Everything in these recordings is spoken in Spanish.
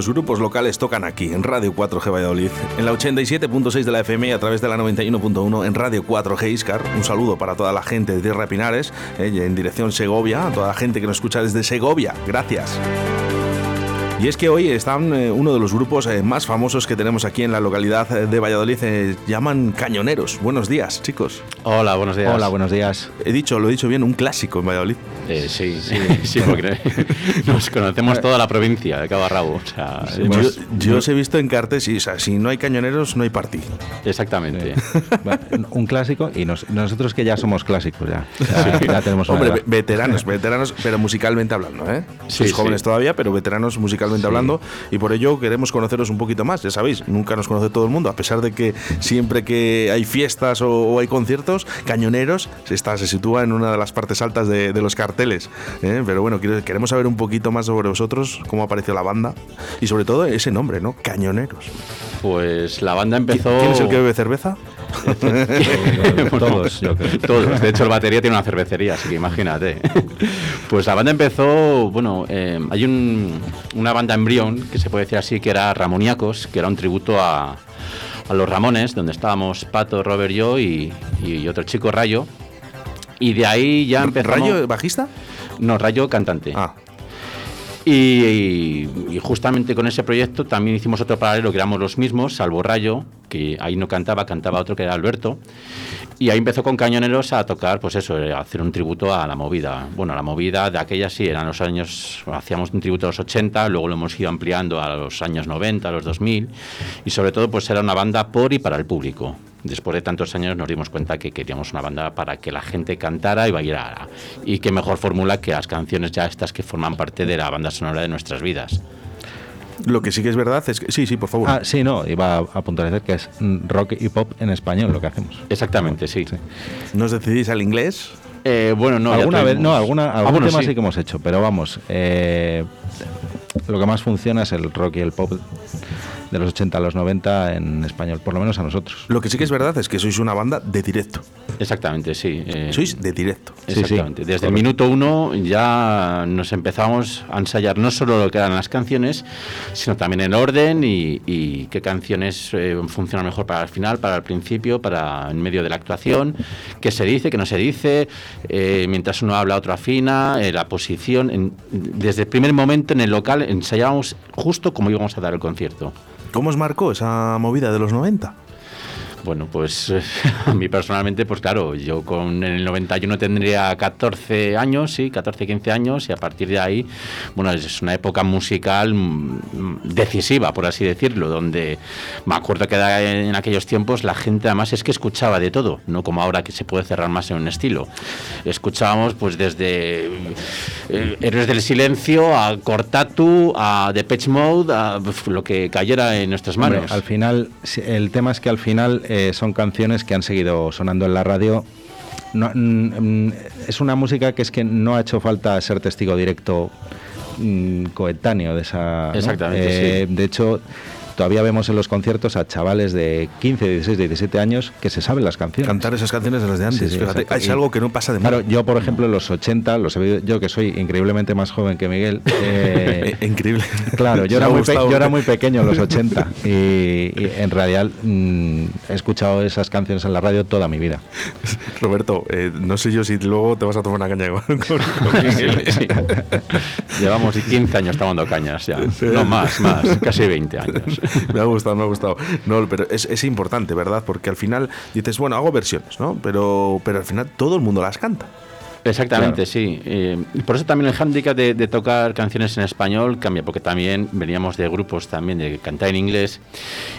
los grupos locales tocan aquí, en Radio 4G Valladolid, en la 87.6 de la FM y a través de la 91.1 en Radio 4G Iscar. Un saludo para toda la gente de Tierra Pinares, eh, en dirección Segovia, a toda la gente que nos escucha desde Segovia. Gracias. Y es que hoy están eh, uno de los grupos eh, más famosos que tenemos aquí en la localidad de Valladolid, eh, llaman Cañoneros. Buenos días, chicos. Hola, buenos días. Hola, buenos días. He dicho, lo he dicho bien, un clásico en Valladolid. sí, sí, sí, porque nos conocemos toda la provincia de Cabo Rabo. yo, os he visto en cartes y, o sea, si no hay cañoneros, no hay partido. Exactamente. un clásico y nosotros que ya somos clásicos, ya. Ya, tenemos Hombre, veteranos, veteranos, pero musicalmente hablando, ¿eh? Sois jóvenes todavía, pero veteranos musicalmente hablando, y por ello queremos conoceros un poquito más. Ya sabéis, nunca nos conoce todo el mundo, a pesar de que siempre que hay fiestas o, hay conciertos, Cañoneros se, está, se sitúa en una de las partes altas de, los carteles. ¿eh? Pero bueno, queremos saber un poquito más sobre vosotros, cómo apareció la banda y sobre todo ese nombre, ¿no? Cañoneros. Pues la banda empezó. ¿Quién es el que bebe cerveza? todos, yo creo. Todos. De hecho, el batería tiene una cervecería, así que imagínate. Pues la banda empezó, bueno, eh, hay una banda embrión, que se puede decir así, que era Ramoniacos, que era un tributo a, los Ramones, donde estábamos Pato, Robert, yo y, otro chico, Rayo. Y de ahí ya empezó. ¿Rayo bajista? No, Rayo cantante. Ah. Y, justamente con ese proyecto también hicimos otro paralelo que éramos los mismos, salvo Rayo, que ahí no cantaba, cantaba otro que era Alberto. Y ahí empezó con Cañoneros a tocar, pues eso, a hacer un tributo a la movida. Bueno, la movida de aquella sí, eran los años, hacíamos un tributo a los 80, luego lo hemos ido ampliando a los años 90, a los 2000, y sobre todo pues era una banda por y para el público después de tantos años nos dimos cuenta que queríamos una banda para que la gente cantara y bailara. Y qué mejor fórmula que las canciones ya estas que forman parte de la banda sonora de nuestras vidas. Lo que sí que es verdad es que. Sí, sí, por favor. Ah, sí, no, iba a puntualizar que es rock y pop en español lo que hacemos. Exactamente, sí. ¿Nos decidís al inglés? Eh, bueno, no. Alguna vez, no, alguna, ah, algún tema sí. que hemos hecho, pero vamos. Eh, lo que más funciona es el rock y el pop de los 80 a los 90 en español, por lo menos a nosotros. Lo que sí que es verdad es que sois una banda de directo. Exactamente, sí. Eh, sois de directo. Exactamente. Desde el minuto uno ya nos empezamos a ensayar no solo lo que eran las canciones, sino también el orden y, qué canciones eh, funcionan mejor para el final, para el principio, para en medio de la actuación, qué se dice, qué no se dice, eh, mientras uno habla, otro afina, la posición. desde el primer momento en el local ensayábamos justo como íbamos a dar el concierto. ¿Cómo os marcó esa movida de los 90? Bueno, pues a mí personalmente, pues claro, yo con el 91 tendría 14 años, sí, 14, 15 años, y a partir de ahí, bueno, es una época musical mm, decisiva, por así decirlo, donde me acuerdo que en aquellos tiempos la gente además es que escuchaba de todo, no como ahora que se puede cerrar más en un estilo. Escuchábamos pues desde eh, Héroes del Silencio a Cortatu, a Depeche Mode, a lo que cayera en nuestras manos. al final, el tema es que al final eh, son canciones que han seguido sonando en la radio. Mm, mm, es una música que es que no ha hecho falta ser testigo directo mm, coetáneo de esa. Exactamente. Eh, de hecho, todavía vemos en los conciertos a chavales de 15, 16, 17 años que se saben las canciones. Cantar esas canciones de las de antes. Fíjate, es algo que no pasa de Claro, yo, por ejemplo, en los 80, los yo que soy increíblemente más joven que Miguel. Eh, Increíble. Claro, yo era, muy yo era, muy pequeño en los 80 y, en realidad mm, he escuchado esas canciones en la radio toda mi vida. Roberto, eh, no sé yo si luego te vas a tomar una caña con, con Miguel. Llevamos 15 años tomando cañas ya. No más, más, casi 20 años. me ha gustado, me ha gustado. No, pero es, es, importante, ¿verdad? Porque al final dices, bueno, hago versiones, ¿no? Pero, pero al final todo el mundo las canta. Exactamente, sí. Eh, por eso también el hándicap de, tocar canciones en español cambia, porque también veníamos de grupos también de cantar en inglés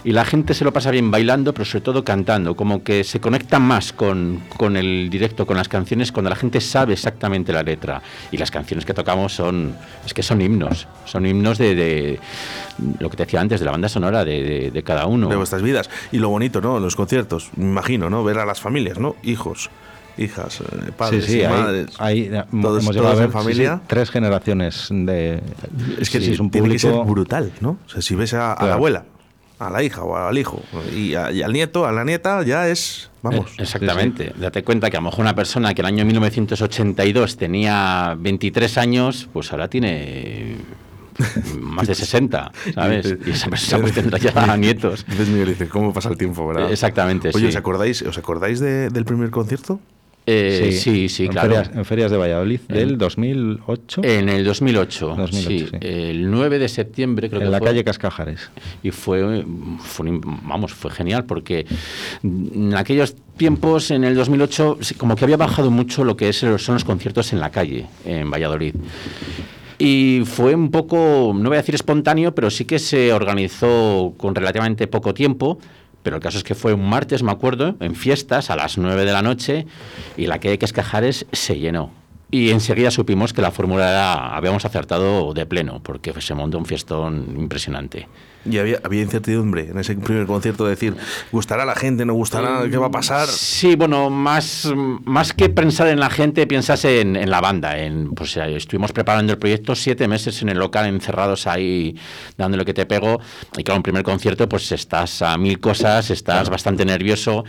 y la gente se lo pasa bien bailando, pero sobre todo cantando, como que se conecta más con, con el directo, con las canciones, cuando la gente sabe exactamente la letra. Y las canciones que tocamos son, es que son himnos, son himnos de, de lo que te decía antes, de la banda sonora de, de, cada uno. De vuestras vidas. Y lo bonito, ¿no? Los conciertos, me imagino, ¿no? Ver a las familias, ¿no? Hijos hijas, eh, padres y madres. todos, hemos llegado a ver familia. tres generaciones de. Es que sí, es un público tiene que ser brutal, ¿no? O sea, si ves a, la abuela, a la hija o al hijo y, al nieto, a la nieta, ya es. Vamos. Eh, exactamente. Date cuenta que a lo mejor una persona que el año 1982 tenía 23 años, pues ahora tiene más de 60, ¿sabes? Y esa persona pues, tendrá ya nietos. Entonces Miguel dice, ¿cómo pasa el tiempo, verdad? Exactamente, Oye, ¿os acordáis, ¿os acordáis del primer concierto? Eh, sí, sí, en claro. Ferias, en ferias de Valladolid del 2008. En el 2008, 2008 sí, El 9 de septiembre creo en que la fue. calle Cascajares. Y fue, fue, vamos, fue genial porque en aquellos tiempos, en el 2008, como que había bajado mucho lo que es, son los conciertos en la calle, en Valladolid. Y fue un poco, no voy a decir espontáneo, pero sí que se organizó con relativamente poco tiempo pero el caso es que fue un martes, me acuerdo, en fiestas a las 9 de la noche y la calle Cascajares se llenó. Y enseguida supimos que la fórmula era, habíamos acertado de pleno, porque se montó un fiestón impresionante. Y había, había incertidumbre en ese primer concierto de decir, ¿gustará la gente? ¿No gustará? ¿Qué va a pasar? Sí, bueno, más, más que pensar en la gente, piensas en, en la banda. En, pues estuvimos preparando el proyecto siete meses en el local, encerrados ahí, dándole que te pego. Y claro, en primer concierto, pues estás a mil cosas, estás bastante nervioso.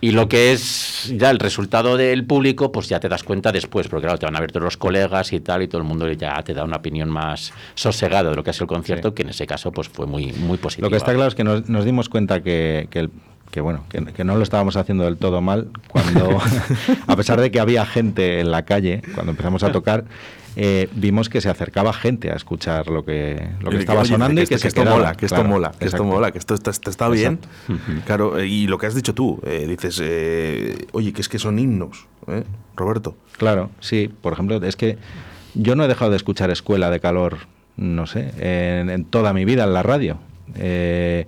Y lo que es ya el resultado del público, pues ya te das cuenta después, porque claro, te van a ver todos los colegas y tal, y todo el mundo ya te da una opinión más sosegada de lo que es el concierto, sí. que en ese caso, pues fue muy muy positiva. Lo que está claro es que nos, nos dimos cuenta que, que, el, que bueno, que, que, no lo estábamos haciendo del todo mal cuando, a pesar de que había gente en la calle, cuando empezamos a tocar, eh, vimos que se acercaba gente a escuchar lo que, lo que estaba Oye, sonando que y que, se esto quedaba. mola, que esto Claro, mola, que esto mola, que esto está, está, está bien. Claro, eh, y lo que has dicho tú, eh, dices, eh, oye, que es que son himnos, ¿eh? Roberto. Claro, sí, por ejemplo, es que yo no he dejado de escuchar Escuela de Calor, no sé, en, en toda mi vida en la radio. Eh,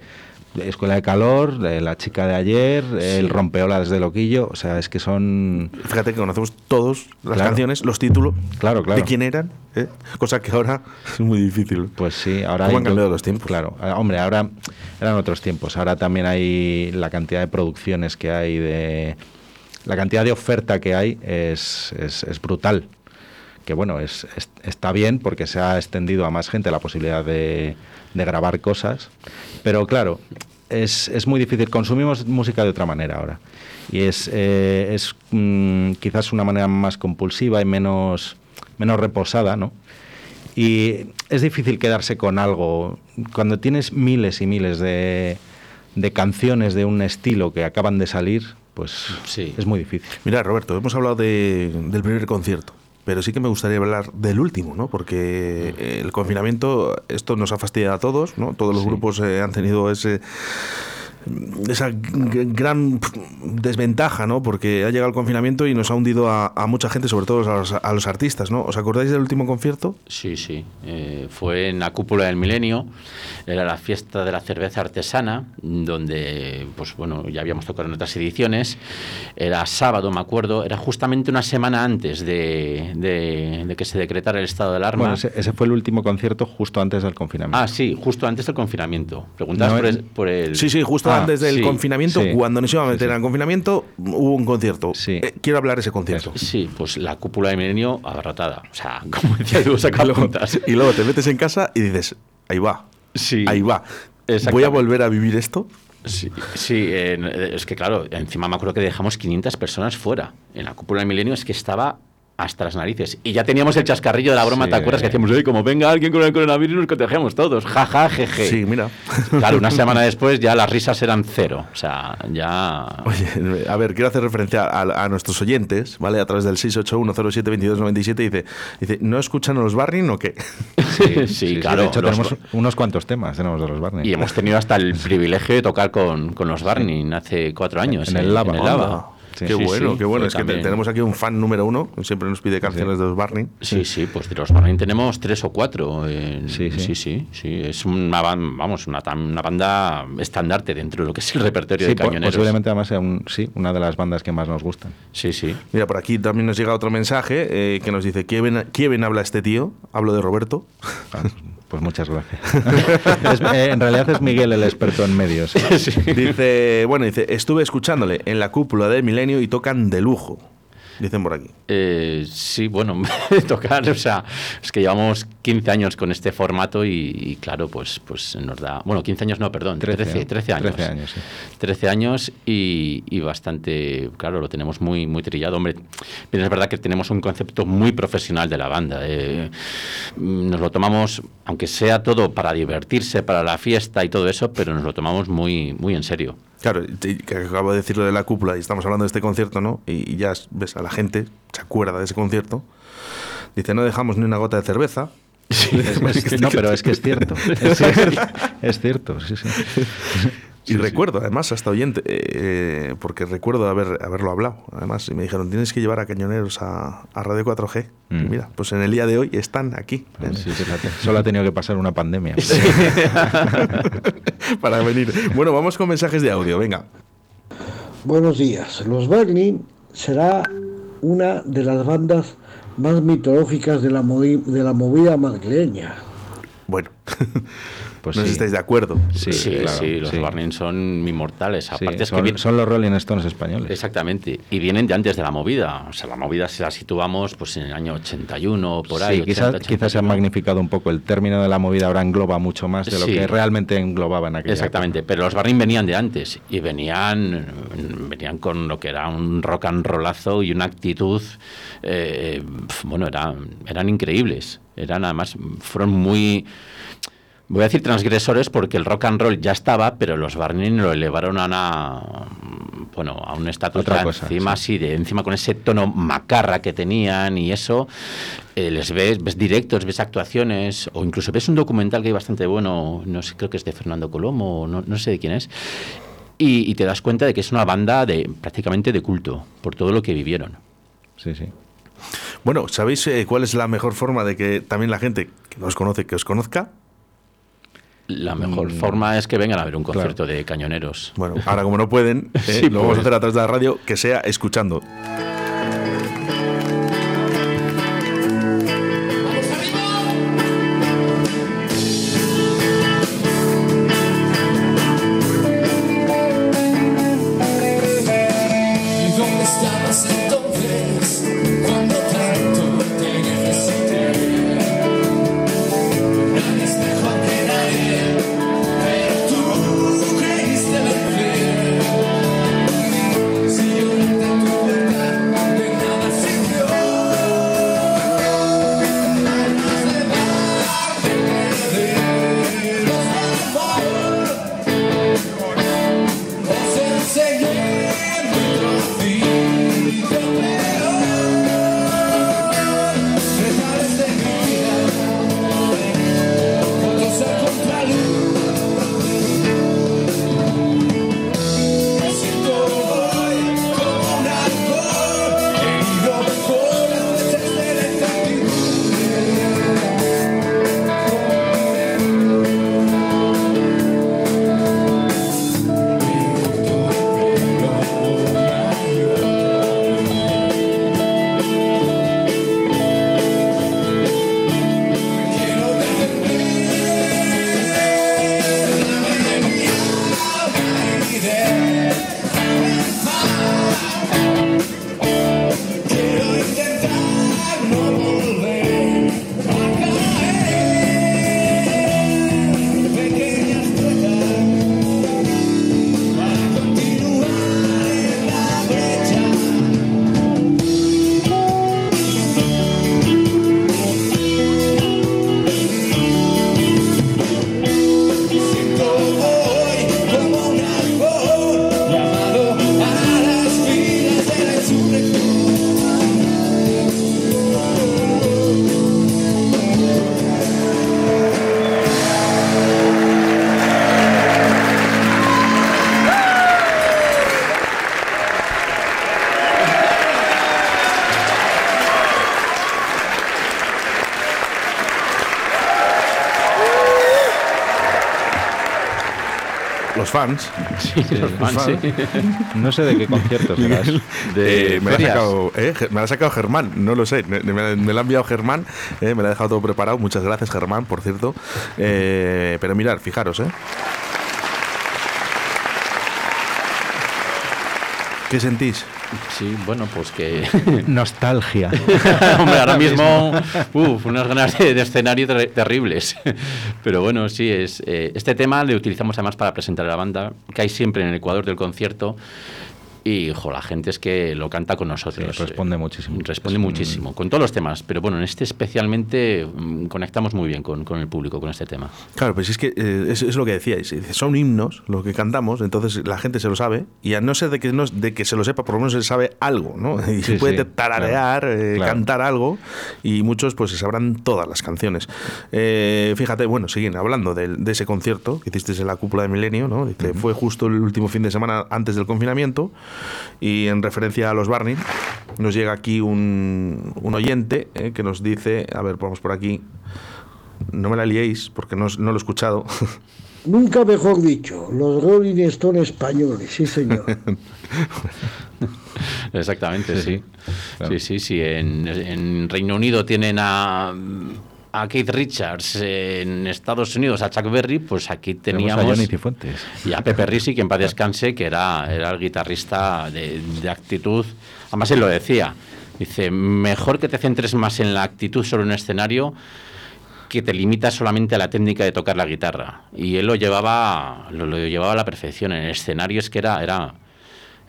Escuela de Calor, de La Chica de Ayer, El Rompeolas de Loquillo, o sea, es que son... Fíjate que conocemos todos las Claro. canciones, los títulos, Claro, claro. de quién eran, ¿eh? cosa que ahora es muy difícil. Pues sí, ahora ¿Cómo han cambiado los tiempos? Claro, Ah, hombre, ahora eran otros tiempos. Ahora también hay la cantidad de producciones que hay, de la cantidad de oferta que hay es, es, es brutal. Que bueno, es, es- está bien porque se ha extendido a más gente la posibilidad de, de grabar cosas. Pero claro, es, es muy difícil. Consumimos música de otra manera ahora. Y es, eh, es mm, quizás una manera más compulsiva y menos, menos reposada, ¿no? Y es difícil quedarse con algo. Cuando tienes miles y miles de, de canciones de un estilo que acaban de salir, pues Sí. es muy difícil. Mira, Roberto, hemos hablado de- del primer concierto, pero sí que me gustaría hablar del último, ¿no? Porque eh, el confinamiento, esto nos ha fastidiado a todos, ¿no? Todos los Sí. grupos eh, han tenido ese esa gran desventaja, ¿no? Porque ha llegado el confinamiento y nos ha hundido a, a mucha gente, sobre todo a los, a los artistas, ¿no? ¿Os acordáis del último concierto? Sí, sí. Eh, fue en la cúpula del milenio. Era la fiesta de la cerveza artesana, donde, pues bueno, ya habíamos tocado en otras ediciones. Era sábado, me acuerdo. Era justamente una semana antes de, de- de que se decretara el estado de alarma. Bueno, ese, ese fue el último concierto justo antes del confinamiento. Ah, sí, justo antes del confinamiento. Preguntabas No, por, es- el, por el- Sí, sí, justo Ah, antes del sí, confinamiento, sí. cuando nos iban a meter sí. al confinamiento, hubo un concierto. Eh, quiero hablar de ese concierto. Sí, pues la cúpula del milenio abarrotada. O sea, como decía tú, saca puntas. Y luego te metes en casa y dices, ahí va, Sí. ahí va. Voy a volver a vivir esto. Sí, sí eh, es que claro, encima me acuerdo que dejamos 500 personas fuera. En la cúpula del milenio es que estaba hasta las narices. Y ya teníamos el chascarrillo de la broma, Sí. ¿te acuerdas? Que decíamos, "Ey, como venga alguien con el coronavirus, nos contagiamos todos. Ja, ja, jeje. Sí, mira. Claro, una semana después ya las risas eran cero. O sea, ya... Oye, a ver, quiero hacer referencia a, a nuestros oyentes, ¿vale? A través del 681072297 dice, dice, ¿no escuchan a los Barrin o qué? Sí, claro, De hecho, los- tenemos unos cuantos temas, tenemos de los Barney. Y hemos tenido hasta el privilegio de tocar con, con los Barney hace cuatro años. En eh, el Lava. En el. Lava. Sí. qué Sí, bueno, sí, qué bueno. Es que tenemos aquí un fan número uno, siempre nos pide canciones de los Barney. Sí, sí, pues de los Barney tenemos tres o cuatro. eh, Sí, sí. sí. Es una, vamos, una, una banda estandarte dentro de lo que es el repertorio de cañoneros. posiblemente además sea un- sí, una de las bandas que más nos gustan. Sí, sí. Mira, por aquí también nos llega otro mensaje eh, que nos dice, ¿qué ven, ¿qué ven habla este tío? Hablo de Roberto. Pues muchas gracias. Es- eh, en realidad es Miguel el experto en medios. Dice, bueno, dice, estuve escuchándole en la cúpula del milenio y tocan de lujo. Dicen por aquí. Eh, sí, bueno, tocar, o sea, es que llevamos 15 años con este formato y, claro, pues, pues nos da, bueno, 15 años no, perdón, 13, 13, años. 13 años, sí. 13 años y, bastante, claro, lo tenemos muy, muy trillado. Hombre, es verdad que tenemos un concepto muy profesional de la banda. Eh, nos lo tomamos, aunque sea todo para divertirse, para la fiesta y todo eso, pero nos lo tomamos muy, muy en serio. Claro, que acabo de decirlo de la cúpula y estamos hablando de este concierto, ¿no? Y, ya ves a la gente, se acuerda de ese concierto. Dice, no dejamos ni una gota de cerveza. no, pero es que es cierto. Es, cierto, es cierto sí, sí. Y recuerdo, además, hasta oyente, eh, porque recuerdo haber, haberlo hablado. Además, y me dijeron, tienes que llevar a cañoneros a, Radio 4G. Mm. mira, pues en el día de hoy están aquí. Solo ha tenido que pasar una pandemia. Para venir. Bueno, vamos con mensajes de audio, venga. Buenos días. Los Berlin será una de las bandas más mitológicas de la, de la movida madrileña. Bueno. Pues no sé si estáis de acuerdo. Sí, sí, los sí. son inmortales. Aparte son, los Rolling Stones españoles. Exactamente. Y vienen de antes de la movida. O sea, la movida se la situamos pues en el año 81 por ahí. quizás, quizás se ha magnificado un poco. El término de la movida ahora engloba mucho más de lo que realmente englobaba en aquella Exactamente. Pero los Barney venían de antes y venían, venían con lo que era un rock and rollazo y una actitud. Eh, bueno, eran, eran increíbles. Eran además, fueron muy Voy a decir transgresores porque el rock and roll ya estaba, pero los Barney lo elevaron a una, bueno, a un estatus encima, sí. de encima con ese tono macarra que tenían y eso, eh, les ves, ves directos, ves actuaciones, o incluso ves un documental que hay bastante bueno, no sé, creo que es de Fernando Colomo, no, no sé de quién es, y, te das cuenta de que es una banda de prácticamente de culto, por todo lo que vivieron. Sí, sí. Bueno, ¿sabéis eh, cuál es la mejor forma de que también la gente que no os conoce, que os conozca? La mejor mm. forma es que vengan a ver un concierto de cañoneros. Bueno, ahora como no pueden, eh, lo vamos a pues. hacer a través de la radio, que sea escuchando. Fans. No sé de qué concierto serás. Eh, me, la ha sacado, Germán, no lo sé. Me, la ha enviado Germán, eh, me la ha dejado todo preparado. Muchas gracias, Germán, por cierto. Eh, pero mirar, fijaros, ¿eh? ¿Qué sentís? Sí, bueno, pues que... Nostalgia. Hombre, ahora mismo, uf, unas ganas de, escenario terribles. Pero bueno, sí, es eh, este tema le utilizamos además para presentar a la banda, que hay siempre en el Ecuador del concierto. Y la gente es que lo canta con nosotros. responde muchísimo. Responde muchísimo, con todos los temas, pero bueno, en este especialmente mm, conectamos muy bien con, el público con este tema. Claro, pues es que eh, es, lo que decíais, son himnos lo que cantamos, entonces la gente se lo sabe, y a no ser de que, no, de que se lo sepa, por lo menos se sabe algo, ¿no? Y se puede tararear, eh, cantar algo, y muchos pues se sabrán todas las canciones. Eh, fíjate, bueno, siguen hablando de, ese concierto que hicisteis en la cúpula de Milenio, ¿no? Dice, fue justo el último fin de semana antes del confinamiento. Y en referencia a los Barney, nos llega aquí un, oyente eh, que nos dice, a ver, vamos por aquí, no me la liéis porque no, lo he escuchado. Nunca mejor dicho, los Rolling Stones españoles, sí señor. Exactamente, sí. Sí, sí, sí. en Reino Unido tienen a a Keith Richards en Estados Unidos, a Chuck Berry, pues aquí teníamos... Y a Pepe Risi, que en paz descanse, que era, era el guitarrista de, actitud. Además, él lo decía. Dice, mejor que te centres más en la actitud sobre un escenario que te limitas solamente a la técnica de tocar la guitarra. Y él lo llevaba, lo, llevaba a la perfección. En el escenario es que era... era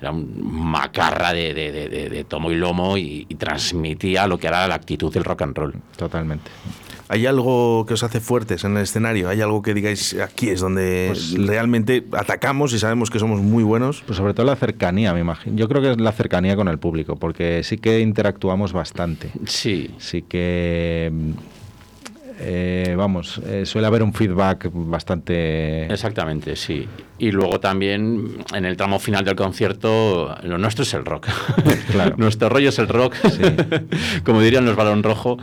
era un macarra de, de, tomo y lomo y, y, transmitía lo que era la actitud del rock and roll. Totalmente. ¿Hay algo que os hace fuertes en el escenario? ¿Hay algo que digáis aquí es donde pues realmente atacamos y sabemos que somos muy buenos? Pues sobre todo la cercanía, me imagino. Yo creo que es la cercanía con el público, porque sí que interactuamos bastante. Sí. Sí que eh, vamos, eh, suele haber un feedback bastante... Exactamente, sí. Y luego también en el tramo final del concierto, lo nuestro es el rock. Claro. Nuestro rollo es el rock, como dirían los balón rojo.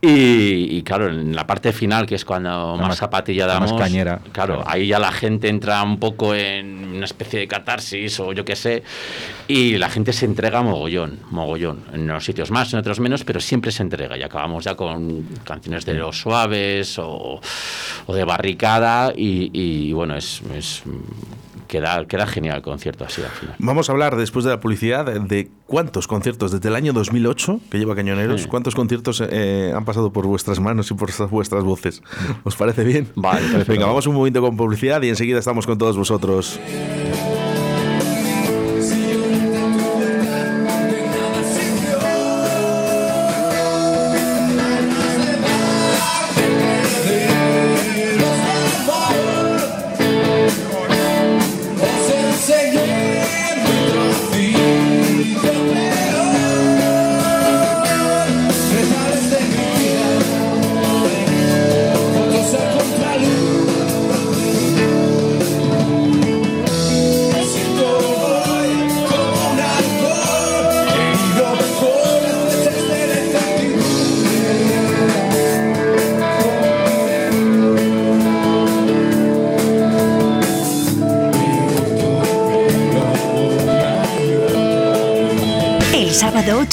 Y, claro, en la parte final, que es cuando más, zapatilla damos, más cañera. Claro, ahí ya la gente entra un poco en una especie de catarsis o yo qué sé, y la gente se entrega mogollón, mogollón. En unos sitios más, en otros menos, pero siempre se entrega. Y acabamos ya con canciones de los suaves o, de barricada, y, bueno, es queda, queda genial el concierto así al final. Vamos a hablar después de la publicidad de cuántos conciertos desde el año 2008 que lleva Cañoneros, cuántos conciertos eh, han pasado por vuestras manos y por vuestras voces. ¿Os parece bien? Vale, Venga, vamos un momento con publicidad y enseguida estamos con todos vosotros.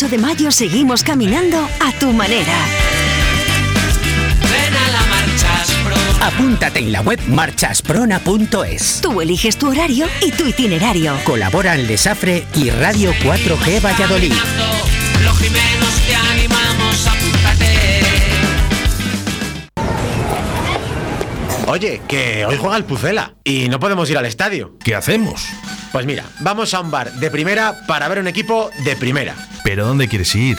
8 de mayo seguimos caminando a tu manera. Apúntate en la web marchasprona.es. Tú eliges tu horario y tu itinerario. Colaboran Lesafre y Radio 4G Valladolid. Los te animamos, Oye, que hoy juega el Pucela y no podemos ir al estadio. ¿Qué hacemos? Pues mira, vamos a un bar de primera para ver un equipo de primera. ¿Pero dónde quieres ir?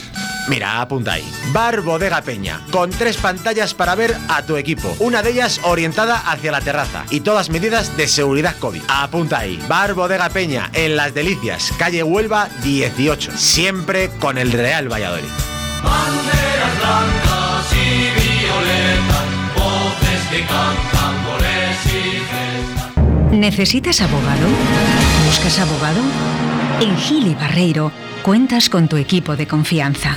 Mira, apunta ahí. Bar Bodega Peña, con tres pantallas para ver a tu equipo. Una de ellas orientada hacia la terraza y todas medidas de seguridad COVID. Apunta ahí. Bar Bodega Peña, en Las Delicias, calle Huelva 18. Siempre con el Real Valladolid. Banderas blancas y violetas, voces que cantan y ¿Necesitas abogado? ¿Buscas abogado? En Gili Barreiro cuentas con tu equipo de confianza.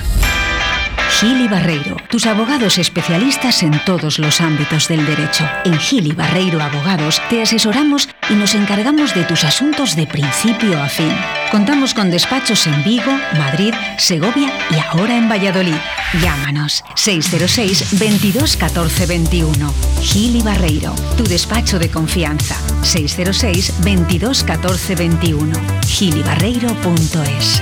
Gil Barreiro, tus abogados especialistas en todos los ámbitos del derecho. En Gil Barreiro Abogados te asesoramos y nos encargamos de tus asuntos de principio a fin. Contamos con despachos en Vigo, Madrid, Segovia y ahora en Valladolid. Llámanos 606 22 14 21. Gil Barreiro, tu despacho de confianza. 606 22 14 21. gilibarreiro.es.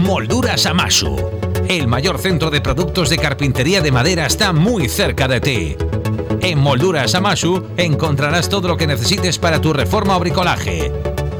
Molduras Amasu. El mayor centro de productos de carpintería de madera está muy cerca de ti. En Molduras Amasu encontrarás todo lo que necesites para tu reforma o bricolaje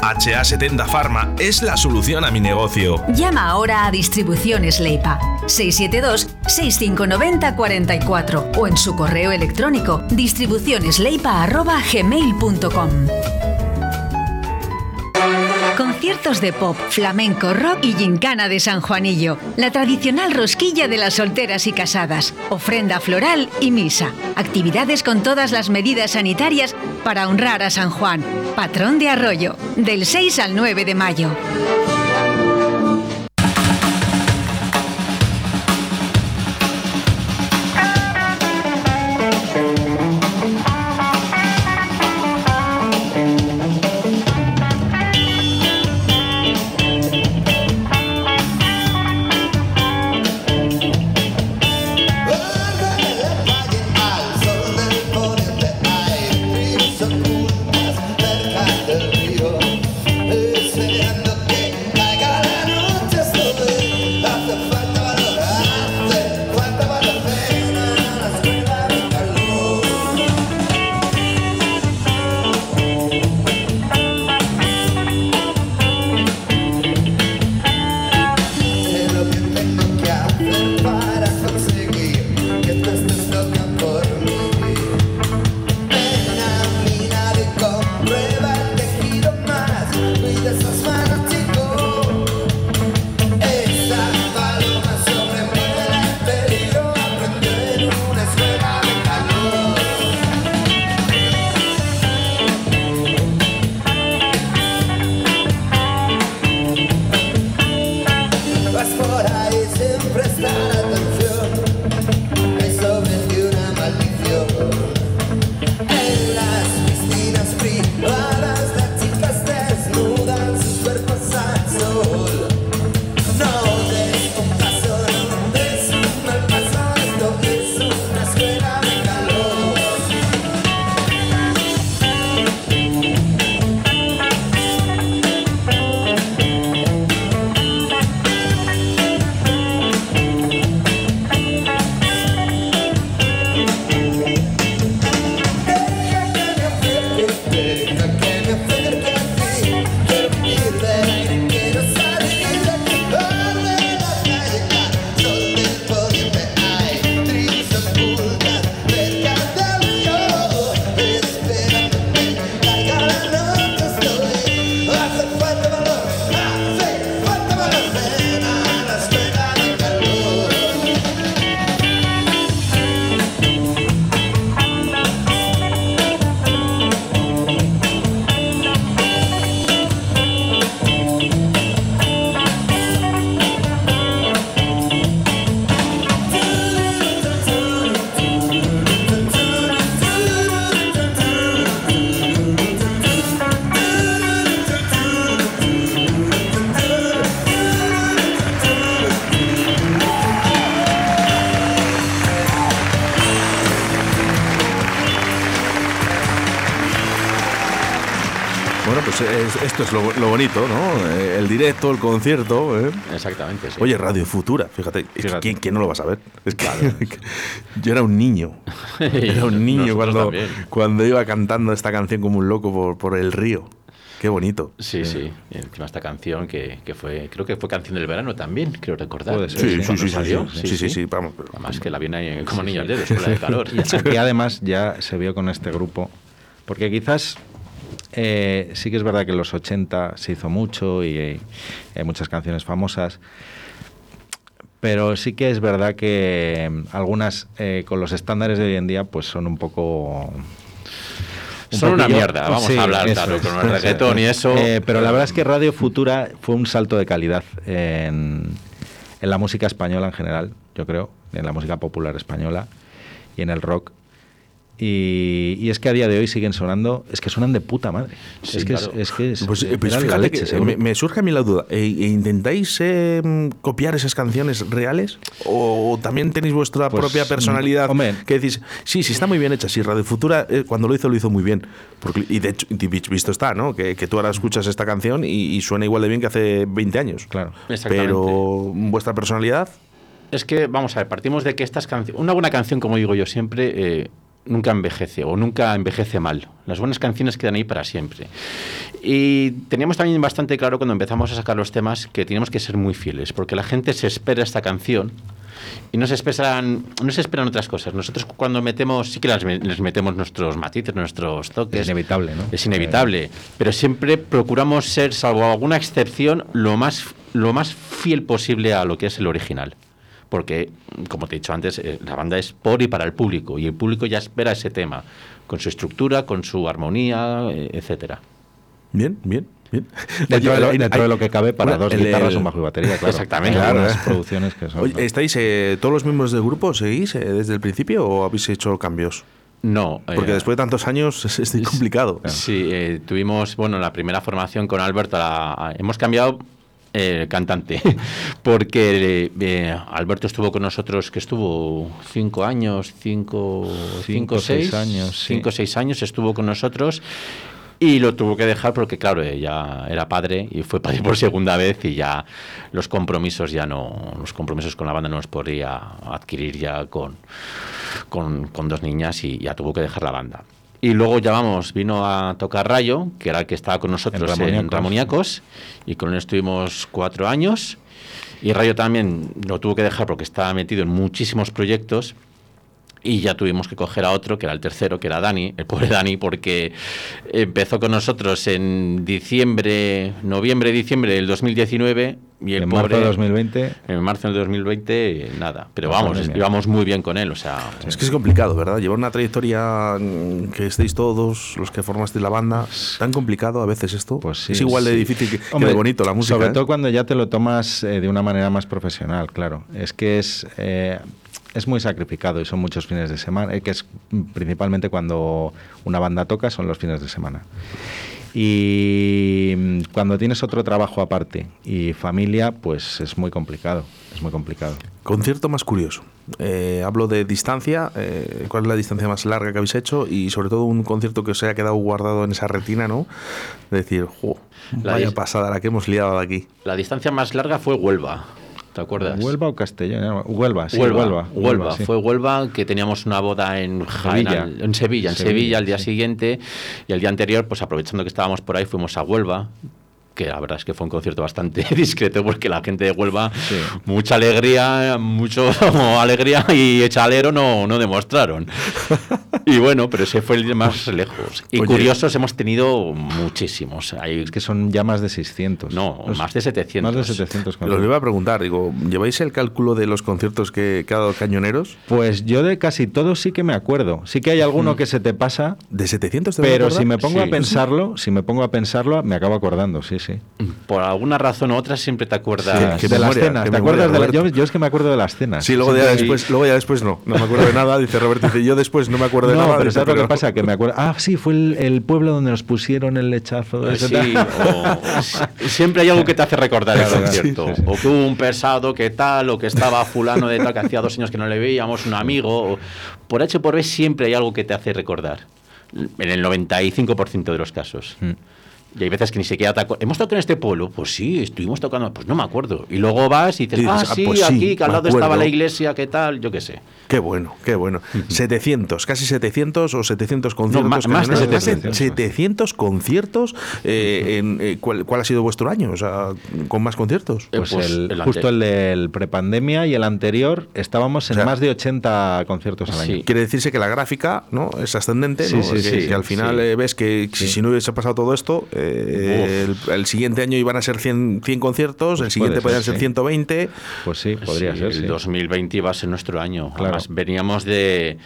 HA70 Pharma es la solución a mi negocio. Llama ahora a Distribuciones Leipa 672 6590 44 o en su correo electrónico distribucionesleipa.gmail.com Conciertos de pop, flamenco, rock y gincana de San Juanillo. La tradicional rosquilla de las solteras y casadas. Ofrenda floral y misa. Actividades con todas las medidas sanitarias para honrar a San Juan, patrón de Arroyo, del 6 al 9 de mayo. Esto es lo, bonito, ¿no? Eh, el directo, el concierto. ¿eh? Exactamente, sí. Oye, Radio Futura, fíjate, ¿quién, ¿quién, no lo va a saber? Es que yo era un niño. era un niño cuando, cuando iba cantando esta canción como un loco por, por el río. Qué bonito. Sí, sí. Encima esta canción que, que, fue, creo que fue canción del verano también, creo recordar. Sí, sí, sí, salió. Sí, sí, sí, vamos. Además que la viene como niño al dedo, escuela de calor. Y aquí además ya se vio con este grupo, porque quizás eh, sí que es verdad que en los 80 se hizo mucho y hay muchas canciones famosas, pero sí que es verdad que algunas eh, con los estándares de hoy en día pues son un poco son una mierda, vamos a hablar claro, con el reggaetón y eso. Eh, pero la verdad es que Radio Futura fue un salto de calidad en, en la música española en general, yo creo, en la música popular española y en el rock. Y, es que a día de hoy siguen sonando, es que suenan de puta madre. es, que es, que pues, eh, pues me, surge a mí la duda. ¿E, e ¿Intentáis em, copiar esas canciones reales? ¿O también tenéis vuestra pues, propia personalidad? que decís, sí, sí, está muy bien hecha. Sí, Radio Futura, eh, cuando lo hizo, lo hizo muy bien. y de hecho, visto está, ¿no? Que, tú ahora escuchas esta canción y, suena igual de bien que hace 20 años. Claro. Pero, ¿vuestra personalidad? Es que, vamos a ver, partimos de que estas canciones. Una buena canción, como digo yo siempre. Nunca envejece o nunca envejece mal. Las buenas canciones quedan ahí para siempre. Y teníamos también bastante claro cuando empezamos a sacar los temas que teníamos que ser muy fieles, porque la gente se espera esta canción y no se esperan, no se esperan otras cosas. Nosotros cuando metemos, sí que les metemos nuestros matices, nuestros toques. Es inevitable, ¿no? Es inevitable, pero siempre procuramos ser, salvo alguna excepción, lo más, lo más fiel posible a lo que es el original porque, como te he dicho antes, eh, la banda es por y para el público, y el público ya espera ese tema, con su estructura, con su armonía, eh, etcétera. Bien, bien. Bien. Dentro, de, lo, que cabe para dos guitarras, un bajo y batería, claro. Exactamente. Las producciones que son. ¿Estáis eh, todos los miembros del grupo, seguís desde el principio o habéis hecho cambios? No. Porque después de tantos años es, complicado. Sí, tuvimos, bueno, la primera formación con Alberto, hemos cambiado eh, cantante, porque eh, Alberto estuvo con nosotros, que estuvo cinco años, cinco, cinco, seis, años, cinco seis años estuvo con nosotros y lo tuvo que dejar porque claro ya era padre y fue padre por segunda vez y ya los compromisos ya no los compromisos con la banda no los podía adquirir ya con con, con dos niñas y ya tuvo que dejar la banda y luego ya vamos, vino a tocar Rayo, que era el que estaba con nosotros en Ramoniacos, y con él estuvimos cuatro años. Y Rayo también lo tuvo que dejar porque estaba metido en muchísimos proyectos y ya tuvimos que coger a otro, que era el tercero, que era Dani, el pobre Dani, porque empezó con nosotros en diciembre, noviembre, diciembre del 2019 y el en pobre, marzo del 2020 en marzo del 2020 nada. Pero vamos íbamos muy bien con él o sea es que es complicado verdad llevar una trayectoria que estéis todos los que formasteis la banda tan complicado a veces esto. Pues es igual de difícil que, de bonito la música sobre ¿eh? todo cuando ya te lo tomas eh, de una manera más profesional claro. Es que es eh, es muy sacrificado y son muchos fines de semana, eh, que es principalmente cuando una banda toca, son los fines de semana. Y mm, cuando tienes otro trabajo aparte y familia, pues es muy complicado, es muy complicado. Concierto más curioso. Eh, hablo de distancia, eh, ¿cuál es la distancia más larga que habéis hecho? Y sobre todo un concierto que os haya quedado guardado en esa retina, ¿no? De decir, vaya pasada la que hemos liado de aquí. La distancia más larga fue Huelva. ¿Te acuerdas? ¿Huelva o Castellón? Huelva, sí, Huelva. Huelva, Fue Huelva que teníamos una boda en Sevilla, en, Sevilla, en Sevilla, el día siguiente y el día anterior, pues aprovechando que estábamos por ahí, fuimos a Huelva que la verdad es que fue un concierto bastante discreto porque la gente de Huelva mucha alegría, mucho alegría y echalero no, no demostraron. y bueno, pero ese fue el más lejos. Y curiosos hemos tenido muchísimos. Hay... Es que son ya más de 600. No, más de 700. Más de 700. Los iba a preguntar, digo, ¿lleváis el cálculo de los conciertos que, ha dado Cañoneros? Pues yo de casi todos sí que me acuerdo. Sí que hay alguno que se te pasa. ¿De 700 Pero si me pongo a pensarlo, si me pongo a pensarlo, me acabo acordando, sí, sí. Por alguna razón u otra siempre te acuerdas de las cenas. ¿Te acuerdas de yo, es que me acuerdo de las cenas. Sí, luego, ya después, luego ya después no. No me acuerdo de nada. Dice Roberto, dice, yo después no me acuerdo de nada. Pero ¿sabes lo que pasa? Que me acuerdo. Ah, sí, fue el, pueblo donde nos pusieron el lechazo. Sí, siempre hay algo que te hace recordar el concierto. O que hubo un pesado que tal, o que estaba fulano de tal, que hacía dos años que no le veíamos, un amigo. por H por B siempre hay algo que te hace recordar. En el 95% de los casos. Mm. Y hay veces que ni siquiera te acuerdas. ¿Hemos tocado en este pueblo? Pues sí, estuvimos tocando. Pues no me acuerdo. Y luego vas y dices, Y dices, ah, ah, sí, pues sí, aquí, que al lado estaba acuerdo". la iglesia, ¿qué tal? Yo qué sé. Qué bueno, qué bueno. 700, casi 700 o 700 conciertos. más- más de cañoneros. 700. 700 conciertos. eh, en, eh, ¿cuál, cuál ha sido vuestro año? O sea, con más conciertos. Eh, Pues, pues el, el justo el del prepandemia y el anterior estábamos en O sea, más de 80 conciertos al año. sí. Quiere decirse que la gráfica ¿no? es ascendente, Sí, ¿no? sí, que, sí, que al final sí. eh, ves que si, Sí. si no hubiese pasado todo esto, eh, el, el siguiente año iban a ser 100, 100 conciertos, el siguiente puede podrían ser, ser sí. 120. Pues sí, podría Sí, ser. El sí. 2020 iba a ser nuestro año. Claro. Además, veníamos de,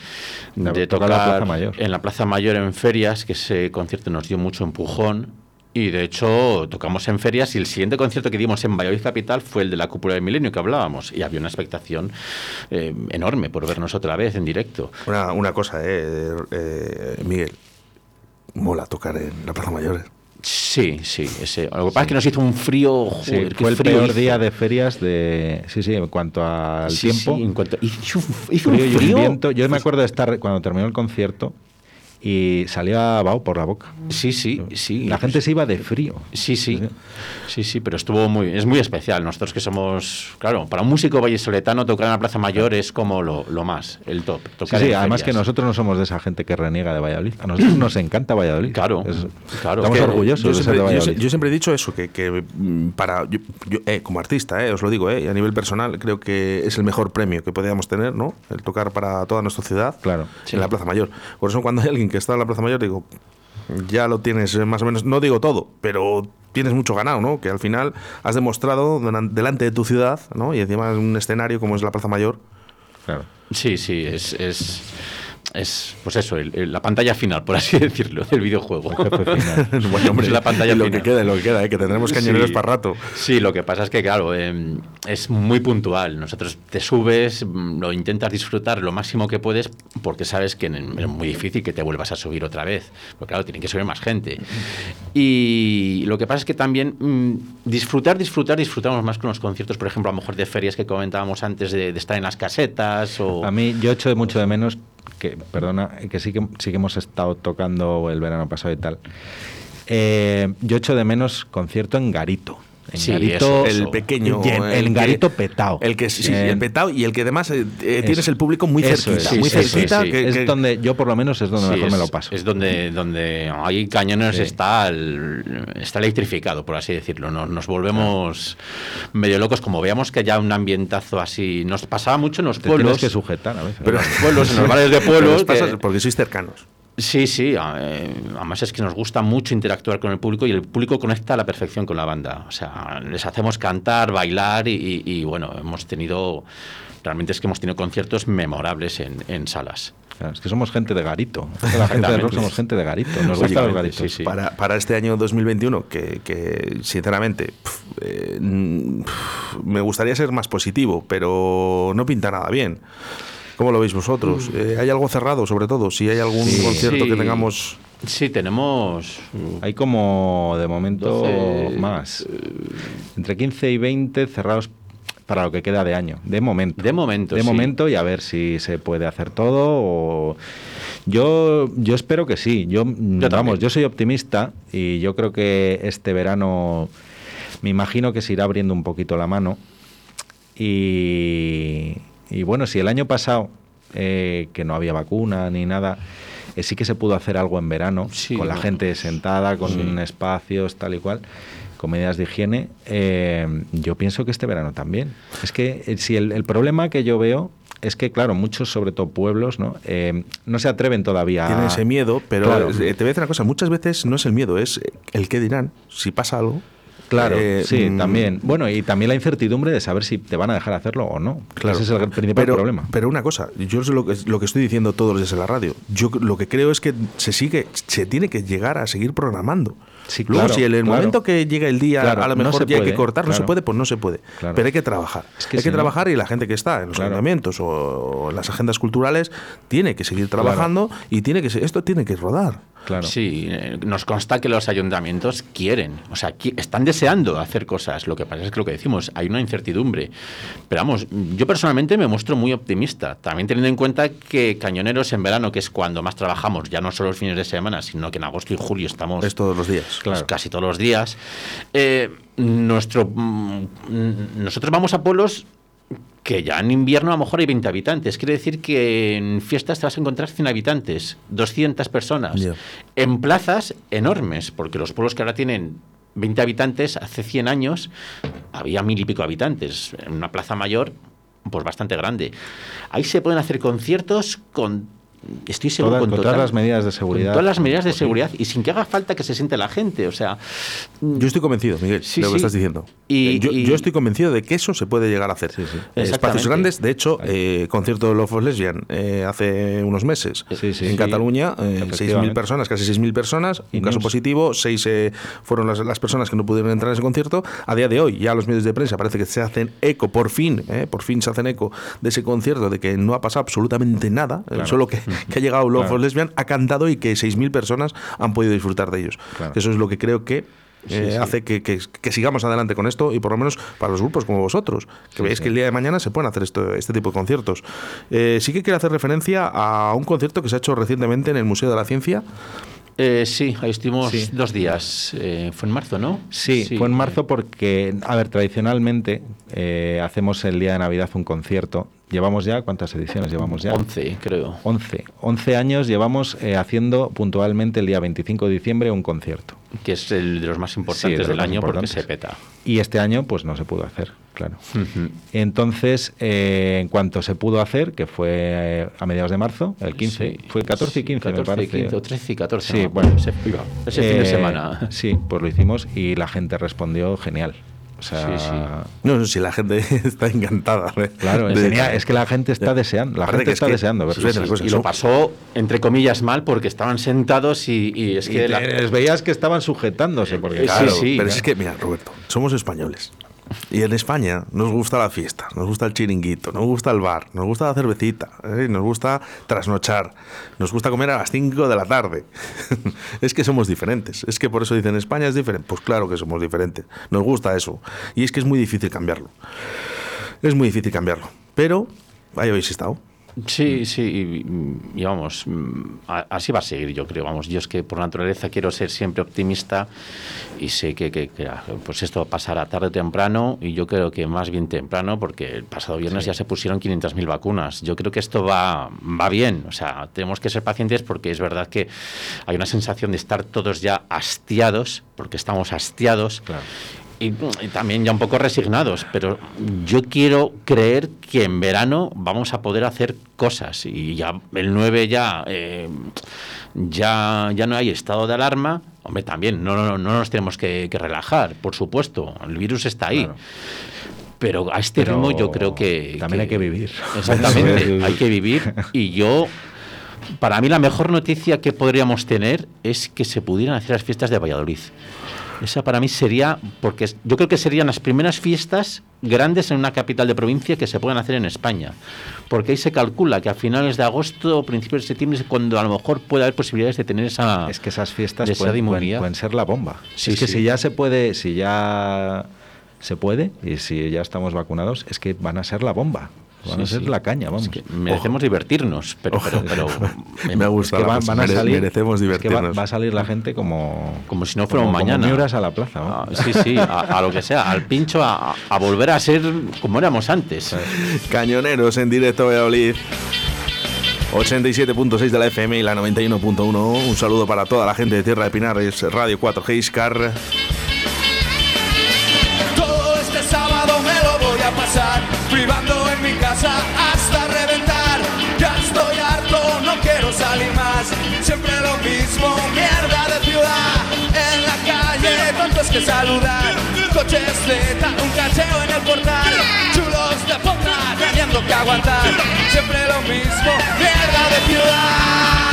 De de tocar tocar en la Plaza Mayor. en la Plaza Mayor en ferias, que ese concierto nos dio mucho empujón. Y de hecho, tocamos en ferias y el siguiente concierto que dimos en Valladolid Capital fue el de la Cúpula del Milenio que hablábamos. Y había una expectación eh, enorme por vernos otra vez en directo. Una, una cosa, eh, eh, Miguel, mola tocar en la Plaza Mayor. Sí, sí. Ese, lo que pasa es que nos hizo un frío. Joder, fue el frío peor hizo. día de ferias de. Sí, sí, en cuanto al Sí, tiempo. sí, en cuanto, hizo, un frío y un frío. viento. Yo me acuerdo de estar cuando terminó el concierto y salía vaho por la boca. Sí, sí, sí. La gente se iba de frío. Sí, sí, sí, sí, pero estuvo muy, es muy especial. Nosotros que somos, claro, para un músico vallesoletano tocar en la Plaza Mayor es como lo, lo más, el top. Sí, Tocar sí, además que nosotros no somos de esa gente que reniega de Valladolid. A nosotros nos encanta Valladolid. Claro, Es- claro. Estamos Que orgullosos yo de ser siempre, de yo se- Valladolid. yo siempre he dicho eso, que, que, mm, para yo, yo, eh, como artista, eh, os lo digo, eh, a nivel personal, creo que es el mejor premio que podíamos tener, ¿no? El tocar para toda nuestra ciudad Claro. en la Plaza Mayor. Por eso cuando hay alguien que está en la Plaza Mayor, digo, ya lo tienes eh, más o menos, no digo todo, pero tienes mucho ganado, ¿no? Que al final has demostrado delan- delante de tu ciudad, ¿no? Y encima en un escenario como es la Plaza Mayor. Claro. Sí, sí, es, es, es pues eso, el- el- la pantalla final, por así decirlo, del videojuego. bueno, hombre, Es la pantalla y lo final. que queda, lo que queda, eh, que tendremos cañoneros Sí. para rato. Sí, lo que pasa es que, claro, eh, es muy puntual. Nosotros te subes, mm, lo intentas disfrutar lo máximo que puedes, porque sabes que es muy difícil que te vuelvas a subir otra vez. Porque, claro, tiene que subir más gente. Y lo que pasa es que también mm, disfrutar, disfrutar, disfrutamos más con los conciertos, por ejemplo, a lo mejor de ferias que comentábamos antes de, de estar en las casetas o... A mí, yo echo de mucho de menos que, perdona, que sí que sí que hemos estado tocando el verano pasado y tal. Eh, yo echo de menos concierto en Garito. En Sí, Garito, eso, el pequeño. el Garito petao. El que sí, En- el petao y el que además eh, eh, tienes Eso. el público muy cerquita. es, muy sí, cerquita. sí, sí. que- es que- donde yo por lo menos es donde Sí, mejor es, me lo paso. Es donde, donde hay cañones Sí. está, el- está electrificado, por así decirlo. Nos, nos volvemos medio locos, como veamos que ya un ambientazo así. Nos pasaba mucho en los Te pueblos. tienes que sujetar a veces. en los pueblos, en los bares de pueblos. porque sois cercanos. Sí, sí. eh, además es que nos gusta mucho interactuar con el público y el público conecta a la perfección con la banda. O sea, les hacemos cantar, bailar y, y- y, bueno, hemos tenido. Realmente es que hemos tenido conciertos memorables en, en salas. Claro, es que somos gente de Garito. La gente del rock somos gente de Garito. Nos gustan los garitos. sí, sí. Para, para este año 2021, que, que, sinceramente pf, eh, pf, me gustaría ser más positivo, pero no pinta nada bien. ¿Cómo lo veis vosotros? Eh, ¿Hay algo cerrado, sobre todo? Si hay algún Sí. concierto que tengamos. Sí, tenemos. uh, Hay como de momento 12, más. Entre 15 y 20 cerrados para lo que queda de año. De momento. De momento, De sí. momento y a ver si se puede hacer todo o... Yo, yo espero que sí. Yo, vamos, también. yo soy optimista y yo creo que este verano me imagino que se irá abriendo un poquito la mano. Y, y bueno, si el año pasado, eh, que no había vacuna ni nada, eh, sí que se pudo hacer algo en verano, Sí, con la gente sentada, con sí. espacios, tal y cual, con medidas de higiene. eh, yo pienso que este verano también. Es que eh, si el, el problema que yo veo es que, claro, muchos, sobre todo pueblos, ¿no? Eh, no se atreven todavía Tienen a... ese miedo, pero Claro. te voy a decir una cosa: muchas veces no es el miedo, es el qué dirán si pasa algo. Claro, Eh, sí, mm, también. Bueno, y también la incertidumbre de saber si te van a dejar hacerlo o no. Claro. Ese es el principal pero, problema. Pero una cosa, yo es lo que, lo que estoy diciendo todos los días en la radio. Yo lo que creo es que se sigue, se tiene que llegar a seguir programando. Sí, Luego, claro, si en el claro. momento que llega el día, Claro, a lo mejor ya hay que cortar, no se puede, pues no se puede. Pero hay que trabajar. Es que hay si que no- trabajar y la gente que está en los ayuntamientos o en las agendas culturales tiene que seguir trabajando y tiene que esto tiene que rodar. Claro. Sí, eh, nos consta que los ayuntamientos quieren, o sea, están deseando hacer cosas. Lo que pasa es que lo que decimos, hay una incertidumbre. Pero vamos, yo personalmente me muestro muy optimista, también teniendo en cuenta que Cañoneros en verano, que es cuando más trabajamos, ya no solo los fines de semana, sino que en agosto y julio estamos... Es todos los días. Claro. Casi todos los días. Eh, nuestro, mm, nosotros vamos a pueblos que ya en invierno a lo mejor hay 20 habitantes. Quiere decir que en fiestas te vas a encontrar 100 habitantes, 200 personas. En plazas enormes, porque los pueblos que ahora tienen 20 habitantes, hace 100 años había mil y pico habitantes. En una plaza mayor, pues bastante grande. Ahí se pueden hacer conciertos con estoy seguro con, todas las medidas de seguridad. todas las medidas de seguridad y sin que haga falta que se siente la gente. O sea, yo estoy convencido, Miguel, de lo que estás diciendo. Y, yo, estoy convencido de que eso se puede llegar a hacer. Espacios grandes, de hecho, eh, concierto de Love of Lesbian eh, hace unos meses en Cataluña, eh, 6.000 personas, casi 6.000 personas, un caso positivo, 6 eh, fueron las, personas que no pudieron entrar en ese concierto. A día de hoy, ya los medios de prensa parece que se hacen eco, por fin, por fin se hacen eco de ese concierto, de que no ha pasado absolutamente nada, solo que que ha llegado Love for Lesbian, ha cantado y que 6.000 personas han podido disfrutar de ellos. Eso es lo que creo que eh, hace que, que, sigamos adelante con esto y por lo menos para los grupos como vosotros, que veis que el día de mañana se pueden hacer esto, este tipo de conciertos. Eh, sí que quiero hacer referencia a un concierto que se ha hecho recientemente en el Museo de la Ciencia. Eh, sí, ahí estuvimos dos días. fue en marzo, ¿no? Sí, fue en marzo porque, a ver, tradicionalmente hacemos el día de Navidad un concierto Llevamos ya, ¿cuántas ediciones llevamos ya? 11, creo. 11. 11 años llevamos eh, haciendo puntualmente el día 25 de diciembre un concierto. Que es el de los más importantes del año porque se peta. Y este año pues no se pudo hacer, claro. Entonces, eh, en cuanto se pudo hacer, que fue eh, a mediados de marzo, el 15, fue 14 y 15 me parece. 15, o 13 y 14. Sí, bueno. Ese, ese fin de semana. Sí, pues lo hicimos y la gente respondió genial. O sea, No, si la gente está encantada. Claro, es que la gente está deseando, la gente está deseando Y lo pasó, entre comillas, mal porque estaban sentados y, es que... les veías que estaban sujetándose. Porque, claro, pero es que, mira, Roberto, somos españoles. Y en España nos gusta la fiesta, nos gusta el chiringuito, nos gusta el bar, nos gusta la cervecita, ¿eh? nos gusta trasnochar, nos gusta comer a las 5 de la tarde. es que somos diferentes. Es que por eso dicen España es diferente. Pues claro que somos diferentes. Nos gusta eso. Y es que es muy difícil cambiarlo. Es muy difícil cambiarlo. Pero ahí habéis estado. Sí, sí, y, vamos, así va a seguir, yo creo. Vamos, yo es que por naturaleza quiero ser siempre optimista y sé que, que, pues esto pasará tarde o temprano y yo creo que más bien temprano porque el pasado viernes ya se pusieron 500.000 vacunas. Yo creo que esto va, va bien, o sea, tenemos que ser pacientes porque es verdad que hay una sensación de estar todos ya hastiados, porque estamos hastiados. Claro y, también ya un poco resignados, pero yo quiero creer que en verano vamos a poder hacer cosas y ya el 9 ya, eh, ya, ya no hay estado de alarma. Hombre, también no, no, no nos tenemos que, relajar, por supuesto, el virus está ahí. Pero a este ritmo yo creo que... También hay que vivir. Exactamente, hay que vivir. Y yo para mí la mejor noticia que podríamos tener es que se pudieran hacer las fiestas de Valladolid. Esa para mí sería, porque yo creo que serían las primeras fiestas grandes en una capital de provincia que se puedan hacer en España. Porque ahí se calcula que a finales de agosto o principios de septiembre es cuando a lo mejor puede haber posibilidades de tener esa. Es que esas fiestas pueden, pueden, ser la bomba. es que si ya se puede, si ya se puede y si ya estamos vacunados, es que van a ser la bomba. Van a ser la caña, vamos. merecemos divertirnos, pero, pero, me gusta. van, a salir, merecemos divertirnos. va, a salir la gente como como si no fuéramos mañana. Como a la plaza. Ah, sí, sí, a, lo que sea, al pincho, a, volver a ser como éramos antes. Cañoneros en directo Valladolid. 87.6 de la FM y la 91.1. Un saludo para toda la gente de Tierra de Pinares, Radio 4G Iscar. privando en mi hasta reventar. Ya estoy harto, no quiero salir más. Siempre lo mismo, mierda de ciudad. En la calle, tantos que saludar. Coches de un cacheo en el portal. Chulos de potra, teniendo que aguantar. Siempre lo mismo, mierda de ciudad.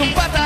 Lo diga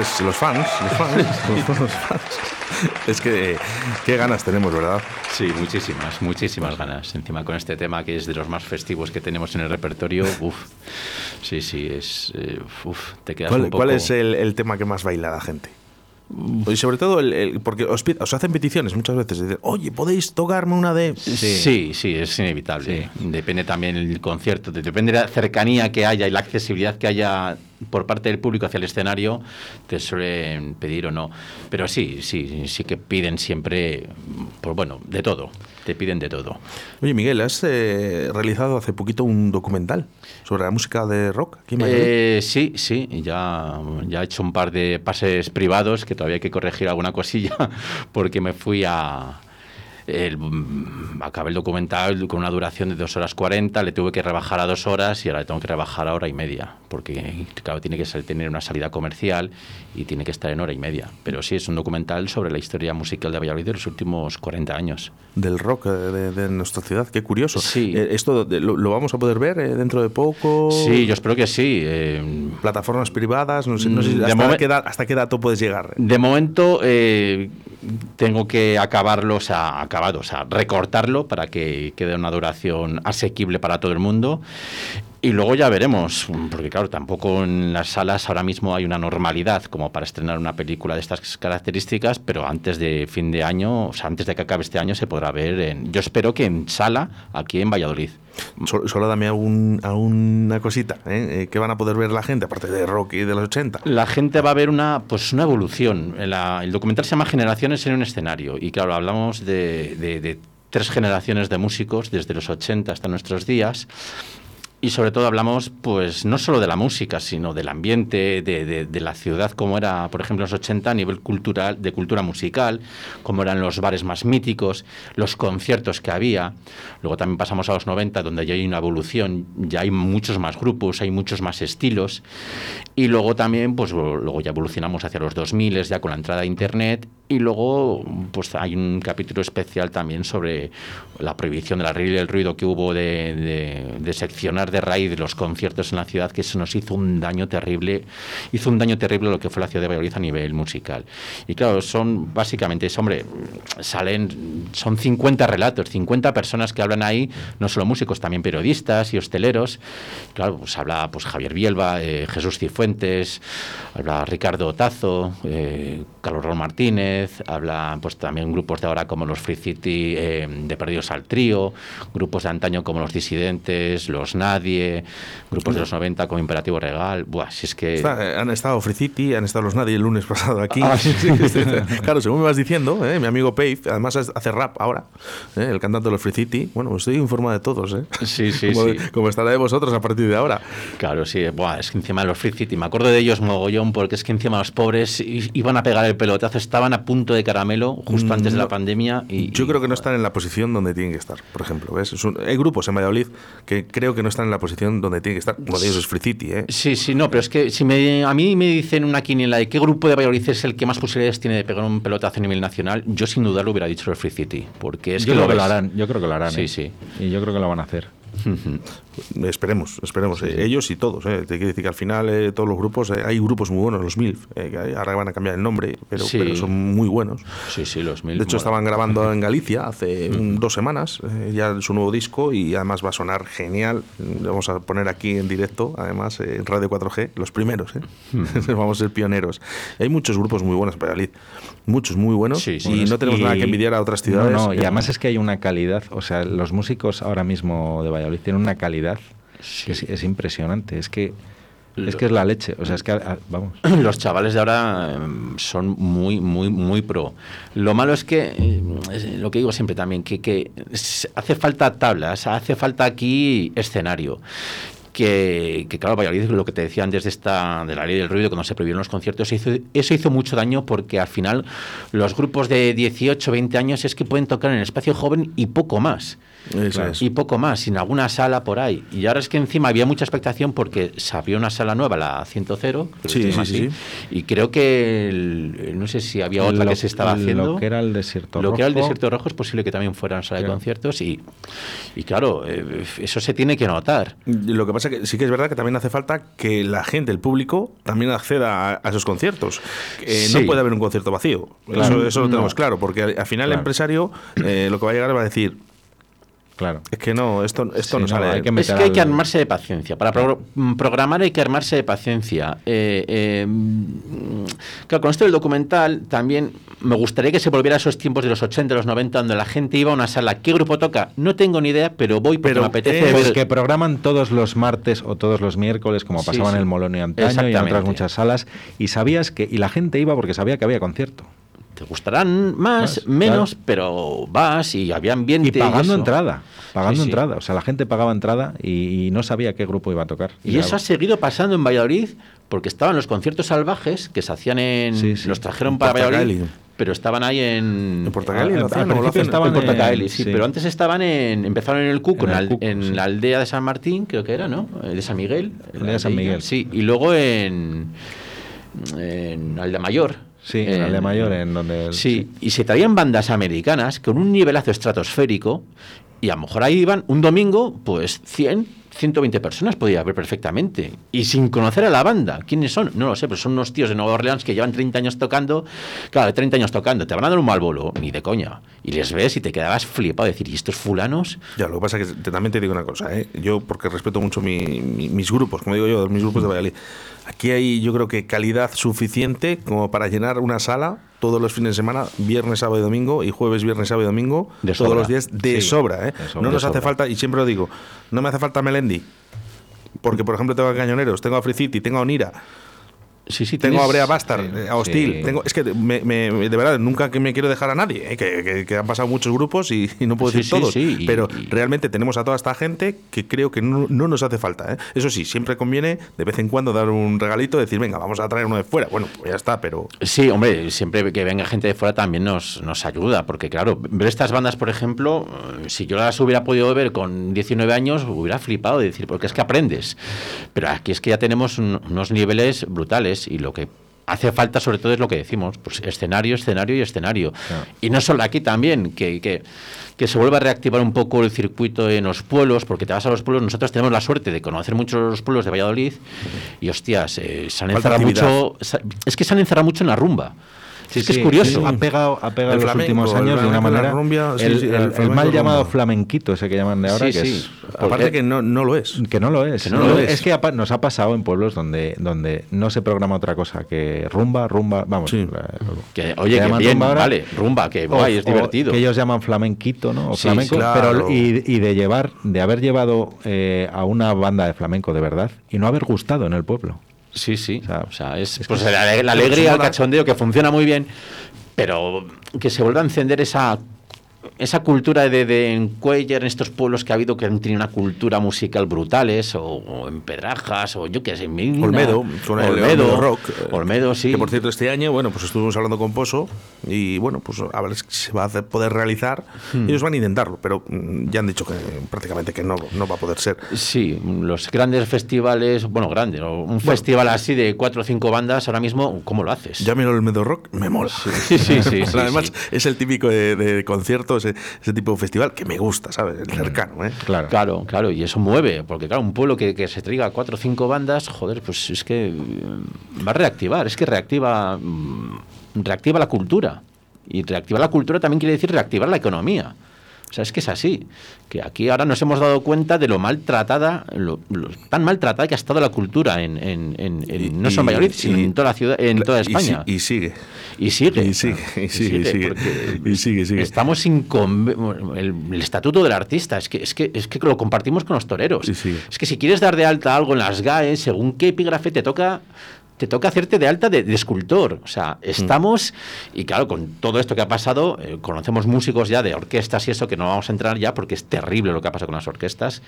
Es, los fans, los fans, los, los fans. Es que qué ganas tenemos, ¿verdad? Sí, muchísimas, muchísimas ganas. Encima con este tema que es de los más festivos que tenemos en el repertorio, uff, sí, sí, es, eh, uf, te quedas ¿Cuál, un poco... cuál es el, el tema que más baila la gente? Y sobre todo, el, el- porque os, os hacen peticiones muchas veces. dicen, Oye, ¿podéis tocarme una de...? Sí, sí, es inevitable. Depende también el concierto, de- depende de la cercanía que haya y la accesibilidad que haya por parte del público hacia el escenario, te suelen pedir o no. Pero sí, sí, sí que piden siempre, pues bueno, de todo, te piden de todo. Oye, Miguel, has eh, realizado hace poquito un documental sobre la música de rock aquí en. Eh, sí, sí, ya, ya he hecho un par de pases privados que todavía hay que corregir alguna cosilla porque me fui a... el- mm, acabé el documental con una duración de 2 horas 40, le tuve que rebajar a 2 horas y ahora le tengo que rebajar a hora y media, porque claro, tiene que ser- tener una salida comercial y tiene que estar en hora y media. Pero sí, es un documental sobre la historia musical de Valladolid de los últimos 40 años. Del rock eh, de, de nuestra ciudad, qué curioso. Sí. Eh, ¿Esto lo, lo vamos a poder ver eh, dentro de poco? Sí, yo espero que sí. eh, Plataformas privadas, no sé, no sé Mm, hasta, momen- qué da- hasta qué dato puedes llegar. De momento eh, tengo que acabarlo, o sea, acabado, o sea, recortarlo para que quede una duración asequible para todo el mundo. Y luego ya veremos, porque claro, tampoco en las salas ahora mismo hay una normalidad como para estrenar una película de estas características, pero antes de fin de año, o sea, antes de que acabe este año se podrá ver, en, yo espero que en sala aquí en Valladolid. Solo, solo dame algún, alguna cosita, ¿eh? Eh, ¿Qué van a poder ver la gente, aparte de rock y de los 80? La gente va a ver una, pues una evolución. La- el documental se llama Generaciones en un escenario. Y claro, hablamos de, de- de tres generaciones de músicos, desde los 80 hasta nuestros días. Y sobre todo hablamos, pues, no solo de la música, sino del ambiente, de, la ciudad, como era, por ejemplo, en los 80 a nivel cultural, de cultura musical, cómo eran los bares más míticos, los conciertos que había. Luego también pasamos a los 90, donde ya hay una evolución, ya hay muchos más grupos, hay muchos más estilos. Y luego también, pues luego ya evolucionamos hacia los 2000, ya con la entrada de Internet. Y luego, pues hay un capítulo especial también sobre la prohibición de la regla del ruido que hubo de, de- de seccionar de raíz los conciertos en la ciudad, que eso nos hizo un daño terrible, hizo un daño terrible lo que fue la ciudad de Valladolid a nivel musical. Y claro, son básicamente, es, hombre, salen, son 50 relatos, 50 personas que hablan ahí, no solo músicos, también periodistas y hosteleros. Claro, pues habla pues Javier Bielba, eh, Jesús Cifuentes, habla Ricardo Otazo, eh, Carlos Raúl Martínez, habla pues también grupos de ahora como los Free City eh, de Perdidos al Trío, grupos de antaño como los Disidentes, los Nadie, grupos de los 90 como Imperativo Regal. Buah, si es que... Está, eh, han estado Free City, han estado los Nadie el lunes pasado aquí. Ah, sí, sí, sí. claro, según me vas diciendo, ¿eh? mi amigo Pave, además hace rap ahora, ¿eh? el cantante de los Free City. Bueno, estoy en forma de todos, ¿eh? Sí, sí, como, sí. como estará de vosotros a partir de ahora. Claro, sí. Buah, es que encima los Free City, Y me acuerdo de ellos mogollón porque es que encima los pobres iban a pegar el pelotazo, estaban a punto de caramelo justo antes de la pandemia. Y, yo creo que no están en la posición donde tienen que estar, por ejemplo. ¿ves? hay grupos en Valladolid que creo que no están en la posición donde tienen que estar. Uno de ellos es Free City. ¿eh? Sí, sí, no, pero es que si me, a mí me dicen una quiniela de qué grupo de Valladolid es el que más posibilidades tiene de pegar un pelotazo a nivel nacional, yo sin duda lo hubiera dicho el Free City. Porque es yo que creo que lo harán, yo creo que lo harán. Sí, ¿eh? sí. Y yo creo que lo van a hacer. Esperemos, esperemos. Eh, ellos y todos. Eh. Te quiero decir que al final eh, todos los grupos, hay grupos muy buenos, los MILF, que ahora van a cambiar el nombre, pero, son muy buenos. Sí, sí, los MILF. De hecho, estaban grabando en Galicia hace dos semanas ya su nuevo disco y además va a sonar genial. vamos a poner aquí en directo, además, en Radio 4G, los primeros. vamos a ser pioneros. Hay muchos grupos muy buenos en Valladolid, muchos muy buenos y no tenemos nada que envidiar a otras ciudades. No, y además es que hay una calidad, o sea, los músicos ahora mismo de Valladolid tienen una calidad que es, impresionante. Es que es que es la leche, o sea, es que ah, vamos. Los chavales de ahora em, son muy, muy, muy pro. Lo malo es que, eh, lo que digo siempre también, que, que hace falta tablas, hace falta aquí escenario que, que, claro, Valladolid, lo que te decía antes de, esta, de la ley del ruido, cuando se prohibieron los conciertos, eso hizo, mucho daño porque al final los grupos de 18, 20 años es que pueden tocar en el espacio joven y poco más. Y poco más, sin alguna sala por ahí. Y ahora es que encima había mucha expectación porque se abrió una sala nueva, la 100, sí, sí, y creo que, no sé si había otra que se estaba haciendo. Lo que era el desierto rojo. Lo que era el desierto rojo es posible que también fuera una sala de conciertos y, y claro, eh, eso se tiene que notar. Lo que pasa que sí que es verdad que también hace falta que la gente, el público, también acceda a, esos conciertos. No puede haber un concierto vacío. Eso, lo tenemos claro, porque al, final el empresario eh, lo que va a llegar va a decir, Claro. Es que no, esto, esto no, sale. Hay que es que hay que armarse de paciencia. Para mm, programar hay que armarse de paciencia. Eh, eh, claro, con esto del documental también me gustaría que se volviera a esos tiempos de los 80, los 90, donde la gente iba a una sala. ¿Qué grupo toca? No tengo ni idea, pero voy porque pero, me apetece. pues que programan todos los martes o todos los miércoles, como pasaba en el Molonio antaño y en otras muchas salas. Y sabías que. Y la gente iba porque sabía que había concierto te gustarán más, menos, pero vas y había ambiente. Y pagando entrada, pagando entrada. O sea, la gente pagaba entrada y, no sabía qué grupo iba a tocar. Y, eso ha seguido pasando en Valladolid, porque estaban los conciertos salvajes que se hacían en. los trajeron para Valladolid. Pero estaban ahí en. En Portacaeli, ah, estaban en Portacaeli, sí, Pero antes estaban en. Empezaron en el Cuco, en, la aldea de San Martín, creo que era, ¿no? De San Miguel. La de San Miguel. Sí, y luego en. En Aldea Mayor, Sí, en, en Mayor, en donde... sí, y se traían bandas americanas con un nivelazo estratosférico y a lo mejor ahí iban un domingo, pues 100, 120 personas podía haber perfectamente. Y sin conocer a la banda. ¿Quiénes son? No lo sé, pero son unos tíos de Nueva Orleans que llevan 30 años tocando. Claro, 30 años tocando. Te van a dar un mal bolo, ni de coña. Y les ves y te quedabas flipado. Decir, ¿y estos fulanos? Ya, lo que pasa es que también te digo una cosa. ¿eh? Yo, porque respeto mucho mis grupos, como digo yo, mis grupos de Valladolid. Aquí hay, yo creo que calidad suficiente como para llenar una sala todos los fines de semana, viernes, sábado y domingo, y jueves, viernes, sábado y domingo, todos los días de sobra. ¿eh? no nos hace falta, y siempre lo digo, no me hace falta Melendi, porque por ejemplo tengo a Cañoneros, tengo a Free City, tengo a Onira. Sí, sí, tengo a Brea Bastard, a Hostil. Tengo, es que de verdad, nunca que me quiero dejar a nadie. ¿eh? Que, han pasado muchos grupos y, no puedo decir todos. pero realmente tenemos a toda esta gente que creo que no, nos hace falta. ¿eh? Eso sí, siempre conviene de vez en cuando dar un regalito, decir, venga, vamos a traer uno de fuera. Bueno, pues ya está, pero. Sí, hombre, siempre que venga gente de fuera también nos, nos ayuda. Porque, claro, ver estas bandas, por ejemplo, si yo las hubiera podido ver con 19 años, hubiera flipado de decir, porque es que aprendes. Pero aquí es que ya tenemos unos niveles brutales y lo que hace falta sobre todo es lo que decimos, pues escenario, escenario y escenario. Y no solo aquí también, que, que, se vuelva a reactivar un poco el circuito en los pueblos, porque te vas a los pueblos, nosotros tenemos la suerte de conocer muchos los pueblos de Valladolid y hostias, eh, se han encerrado mucho, es que se han encerrado mucho en la rumba. Sí, es que es curioso. Ha pegado, ha pegado en los últimos años de una manera. el, mal llamado flamenquito, ese que llaman de ahora, que es. Aparte que no, no lo es. Que no lo es. es. que nos ha pasado en pueblos donde, donde no se programa otra cosa que rumba, rumba. Vamos. Que, oye, que, bien, rumba vale, rumba, que guay, es divertido. Que ellos llaman flamenquito, ¿no? O flamenco. Pero, y, y, de llevar, de haber llevado eh, a una banda de flamenco de verdad y no haber gustado en el pueblo. Sí, sí. O sea, es, pues la, alegría, el cachondeo que funciona muy bien, pero que se vuelva a encender esa esa cultura de, de en Cuellar, en estos pueblos que ha habido que han tenido una cultura musical brutales, o, en Pedrajas, o yo qué sé, en Mina, Olmedo, el Olmedo, Olmedo Rock. eh, Olmedo, sí. Que por cierto, este año, bueno, pues estuvimos hablando con Pozo y bueno, pues a ver si se va a poder realizar. Hmm. Ellos van a intentarlo, pero mm, ya han dicho que prácticamente que no, no va a poder ser. Sí, los grandes festivales, bueno, grande, ¿no? un festival así de cuatro o cinco bandas, ahora mismo, ¿cómo lo haces? Ya miro el Olmedo Rock, me mola. Sí, sí, sí, sí, Además, sí. es el típico de, de concierto, ese, ese tipo de festival que me gusta, ¿sabes? El cercano, ¿eh? Claro. Claro, claro, y eso mueve, porque claro, un pueblo que, que se traiga cuatro o cinco bandas, joder, pues es que mm, va a reactivar, es que reactiva, mm, reactiva la cultura. Y reactivar la cultura también quiere decir reactivar la economía. O sea, es que es así. Que aquí ahora nos hemos dado cuenta de lo maltratada, lo, lo tan maltratada que ha estado la cultura en, en- en- en- no solo en Valladolid, sino y- en toda la ciudad, en toda España. Y, sigue. Y sigue. Y sigue, y sigue, y sigue. sigue, sigue. Estamos sin el, el estatuto del artista, es que, es que es que lo compartimos con los toreros. Es que si quieres dar de alta algo en las GAE, según qué epígrafe te toca, te toca hacerte de alta de, de escultor. O sea, estamos, y claro, con todo esto que ha pasado, eh, conocemos músicos ya de orquestas y eso, que no vamos a entrar ya porque es terrible lo que ha pasado con las orquestas,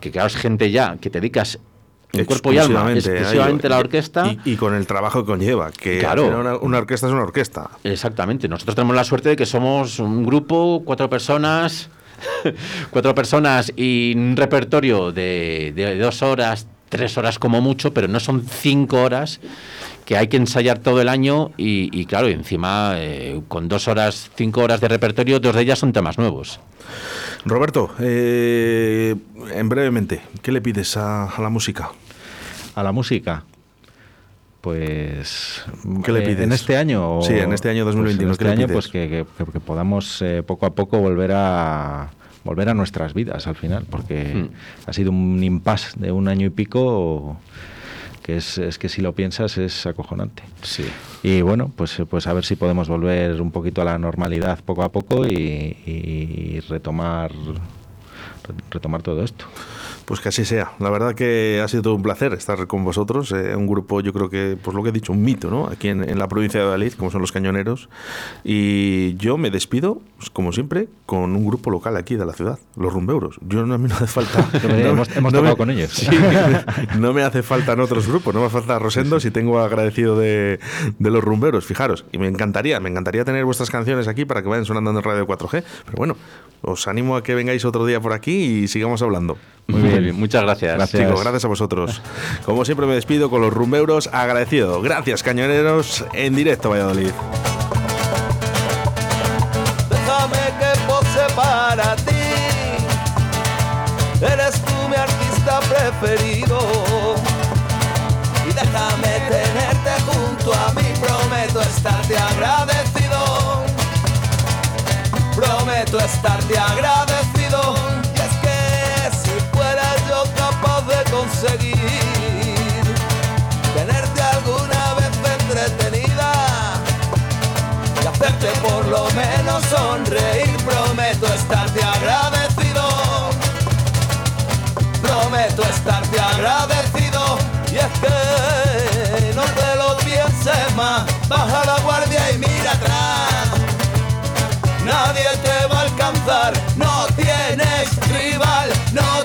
que claro, es gente ya que te dedicas en cuerpo y alma Exclusivamente la orquesta. Y, y con el trabajo que conlleva, que Claro. una, una orquesta es una orquesta. Exactamente. Nosotros tenemos la suerte de que somos un grupo, cuatro personas, cuatro personas y un repertorio de, de dos horas, tres horas como mucho, pero no son cinco horas que hay que ensayar todo el año y, y claro, encima eh, con dos horas, cinco horas de repertorio, dos de ellas son temas nuevos. Roberto, eh, en brevemente, ¿qué le pides a, a la música? A la música. Pues. ¿Qué le eh, pides? ¿En este año? o- Sí, en este año 2021, Pues ¿qué en este año, pides? pues que, que- que podamos eh, poco a poco volver a volver a nuestras vidas al final, porque Hmm. ha sido un impasse de un año y pico que es, es que si lo piensas es acojonante. Sí. Y bueno, pues, pues a ver si podemos volver un poquito a la normalidad poco a poco y, y retomar retomar todo esto. Pues que así sea. La verdad que ha sido todo un placer estar con vosotros. eh, un grupo, yo creo que, pues lo que he dicho, un mito, ¿no? Aquí en, en la provincia de Valladolid, como son los cañoneros. Y yo me despido, pues, como siempre, con un grupo local aquí de la ciudad, los rumbeuros. Yo no, a mí no hace falta. hemos hemos no tocado me- con ellos. Sí, no me hace falta en otros grupos, no me hace falta Rosendo si tengo agradecido de, de los rumberos, fijaros. Y me encantaría, me encantaría tener vuestras canciones aquí para que vayan sonando en Radio 4G. Pero bueno, os animo a que vengáis otro día por aquí y sigamos hablando. Muy bien, muchas gracias. Gracias. Chicos, gracias a vosotros. Como siempre me despido con los rumbeuros agradecido. Gracias, cañoneros, en directo Valladolid. Déjame que pose para ti. Eres tú mi artista preferido. Y déjame tenerte junto a mí. Prometo estarte agradecido. Prometo estarte agradecido. Por lo menos sonreír. Prometo estarte agradecido. Prometo estarte agradecido. Y es que no te lo pienses más. Baja la guardia y mira atrás. Nadie te va a alcanzar. No tienes rival. No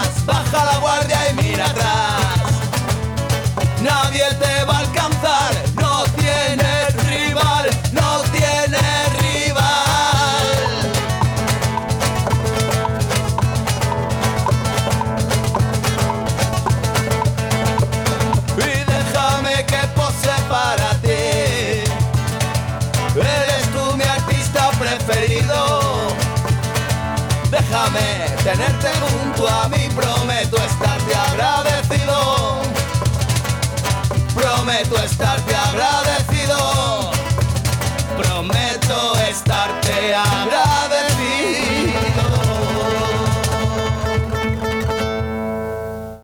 Baja la guardia y